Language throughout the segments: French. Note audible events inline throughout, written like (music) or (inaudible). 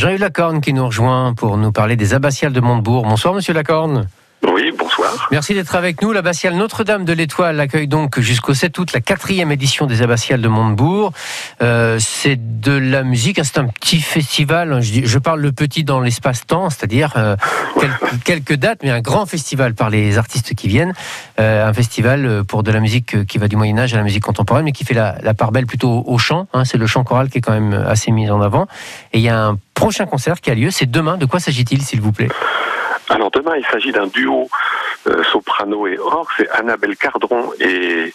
Jean-Yves Lacorne qui nous rejoint pour nous parler des abbatiales de Montebourg. Bonsoir Monsieur Lacorne. Merci d'être avec nous. L'abbatiale Notre-Dame de l'Étoile accueille donc jusqu'au 7 août la quatrième édition des abbatiales de Montebourg. Euh, c'est de la musique, hein, c'est un petit festival. Je, dis- je parle le petit dans l'espace-temps, c'est-à-dire euh, quel- quelques dates, mais un grand festival par les artistes qui viennent. Euh, un festival pour de la musique qui va du Moyen Âge à la musique contemporaine, mais qui fait la, la part belle plutôt au chant. hein. c'est le chant choral qui est quand même assez mis en avant. Et il y a un prochain concert qui a lieu. C'est demain. De quoi s'agit-il, s'il vous plaît? Alors demain, il s'agit d'un duo soprano et orgue. C'est Annabelle Cardron et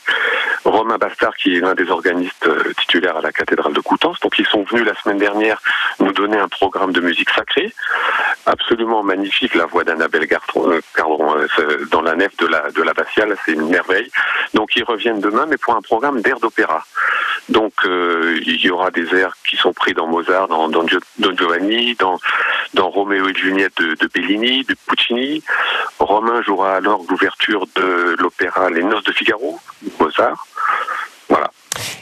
Romain Bastard, qui est l'un des organistes euh, titulaires à la cathédrale de Coutances. Donc ils sont venus la semaine dernière nous donner un programme de musique sacrée. Absolument magnifique, la voix d'Annabelle Cardron, euh, Cardron, euh, dans la nef de la de l'abbatiale, c'est une merveille. Donc ils reviennent demain, mais pour un programme d'air d'opéra. Donc euh, il y aura des airs qui sont pris dans Mozart, dans, Don Giovanni, dans, dans Roméo et Juliette de, de Bellini, de Puccini. Romain jouera alors l'ouverture de l'opéra Les Noces de Figaro, de Mozart. Voilà.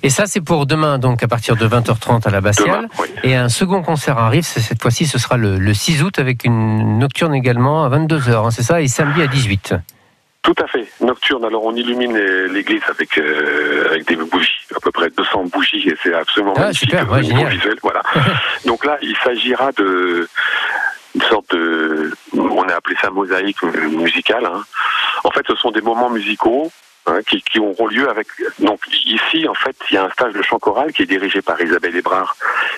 Et ça, c'est pour demain, donc à partir de 20h30 à la Bastiale. Demain, oui. Et un second concert arrive, cette fois-ci, ce sera le, le 6 août avec une nocturne également à 22h, hein, c'est ça, et samedi à 18. Tout à fait. Nocturne. Alors on illumine l'église avec euh, avec des bougies, à peu près 200 bougies, et c'est absolument Ah, magnifique super, ouais, niveau visuel. Voilà. (laughs) Donc là, il s'agira de une sorte de, on a appelé ça mosaïque musicale. hein. En fait, ce sont des moments musicaux. hein, qui, qui auront lieu avec donc ici en fait il y a un stage de chant choral qui est dirigé par Isabelle Hébrard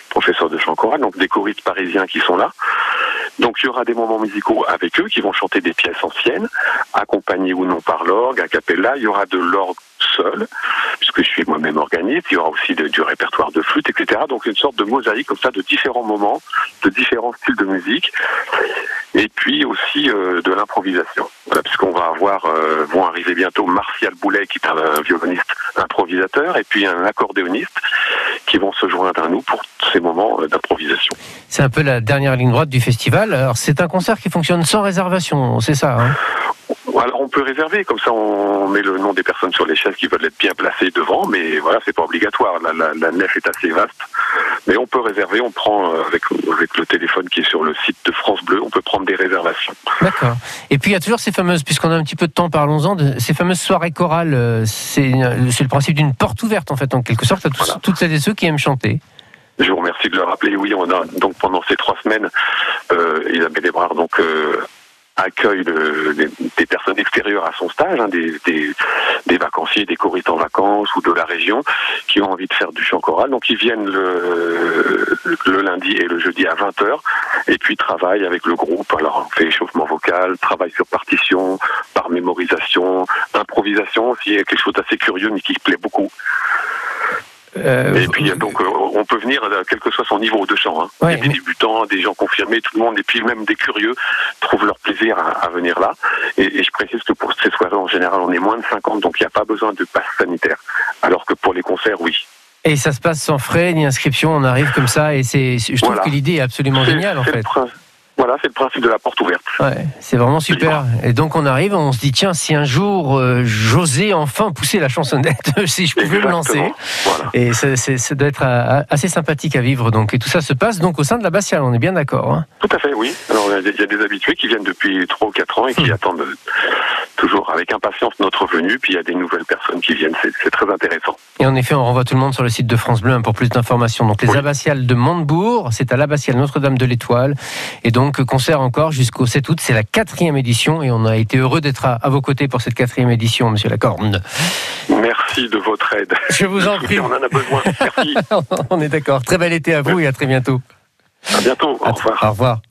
professeur de chant choral donc des choristes parisiens qui sont là donc il y aura des moments musicaux avec eux qui vont chanter des pièces anciennes accompagné ou non par l'orgue, a cappella. Il y aura de l'orgue seul, puisque je suis moi-même organiste. Il y aura aussi du répertoire de flûte, etc. Donc une sorte de mosaïque comme ça de différents moments, de différents styles de musique, et puis aussi euh, de l'improvisation. Voilà, puisqu'on va avoir, euh, vont arriver bientôt Martial Boulet, qui est un, violoniste improvisateur, et puis un accordéoniste, qui vont se joindre à nous pour ces moments euh, d'improvisation. C'est un peu la dernière ligne droite du festival. Alors, c'est un concert qui fonctionne sans réservation, c'est ça hein? Alors on peut réserver, comme ça on met le nom des personnes sur les chaises qui veulent être bien placées devant, mais voilà, c'est pas obligatoire. La, la- la nef est assez vaste, mais on peut réserver. On prend euh, avec avec le téléphone qui est sur le site de France Bleu, on peut prendre des réservations. D'accord. Et puis, il y a toujours ces fameuses, puisqu'on a un petit peu de temps, parlons-en, de ces fameuses soirées chorales. euh, C'est c'est le principe d'une porte ouverte, en fait, en quelque sorte, à tous- Voilà. toutes celles et ceux qui aiment chanter. Je vous remercie de le rappeler. Oui, on a donc pendant ces trois semaines, euh, Isabelle Ebrard donc euh, accueille le- des, personnes extérieures à son stage, hein, des, vacanciers, des choristes en vacances ou de la région qui ont envie de faire du chant choral. Donc ils viennent le, lundi et le jeudi à 20h et puis travaillent avec le groupe. Alors on fait échauffement vocal, travail sur partition, par mémorisation, improvisation aussi, quelque chose d'assez curieux mais qui plaît beaucoup. Euh, Et puis donc euh, on peut venir quel que soit son niveau de chant. Hein. Ouais, des mais- débutants, des gens confirmés, tout le monde, et puis même des curieux trouvent leur plaisir à, à venir là. Et, et je précise que pour ces soirées en général on est moins de 50, donc il n'y a pas besoin de passe sanitaire. Alors que pour les concerts, oui. Et ça se passe sans frais ni inscription, on arrive comme ça, et c'est, je trouve Voilà. que l'idée est absolument géniale, en le fait. Voilà, c'est le principe de la porte ouverte. Ouais, c'est vraiment super. Et donc on arrive, on se dit tiens, si un jour euh, j'osais enfin pousser la chansonnette, (laughs) si je pouvais me lancer. Exactement. Voilà. Et c'est- c'est- ça doit être euh, assez sympathique à vivre. Donc et tout ça se passe donc au sein de la Bastiale, on est bien d'accord. hein. Tout à fait, oui. Alors il y a des- il y a des habitués qui viennent depuis 3 ou 4 ans et qui Hmm. attendent toujours avec impatience notre venue. Puis il y a des nouvelles personnes qui viennent. C'est très intéressant. Et en effet, on renvoie tout le monde sur le site de France Bleu hein, pour plus d'informations. Donc les Oui. abbatiales de Montebourg, c'est à l'abbatiale Notre-Dame de l'Étoile. Et donc concert encore jusqu'au 7 août, c'est la quatrième édition. Et on a été heureux d'être à, à vos côtés pour cette quatrième édition, Monsieur Lacorne. Merci de votre aide. Je vous en prie. (laughs) On en a besoin. Merci. (laughs) on est d'accord. Très bel été à vous et à très bientôt. À bientôt. Au revoir. Au revoir.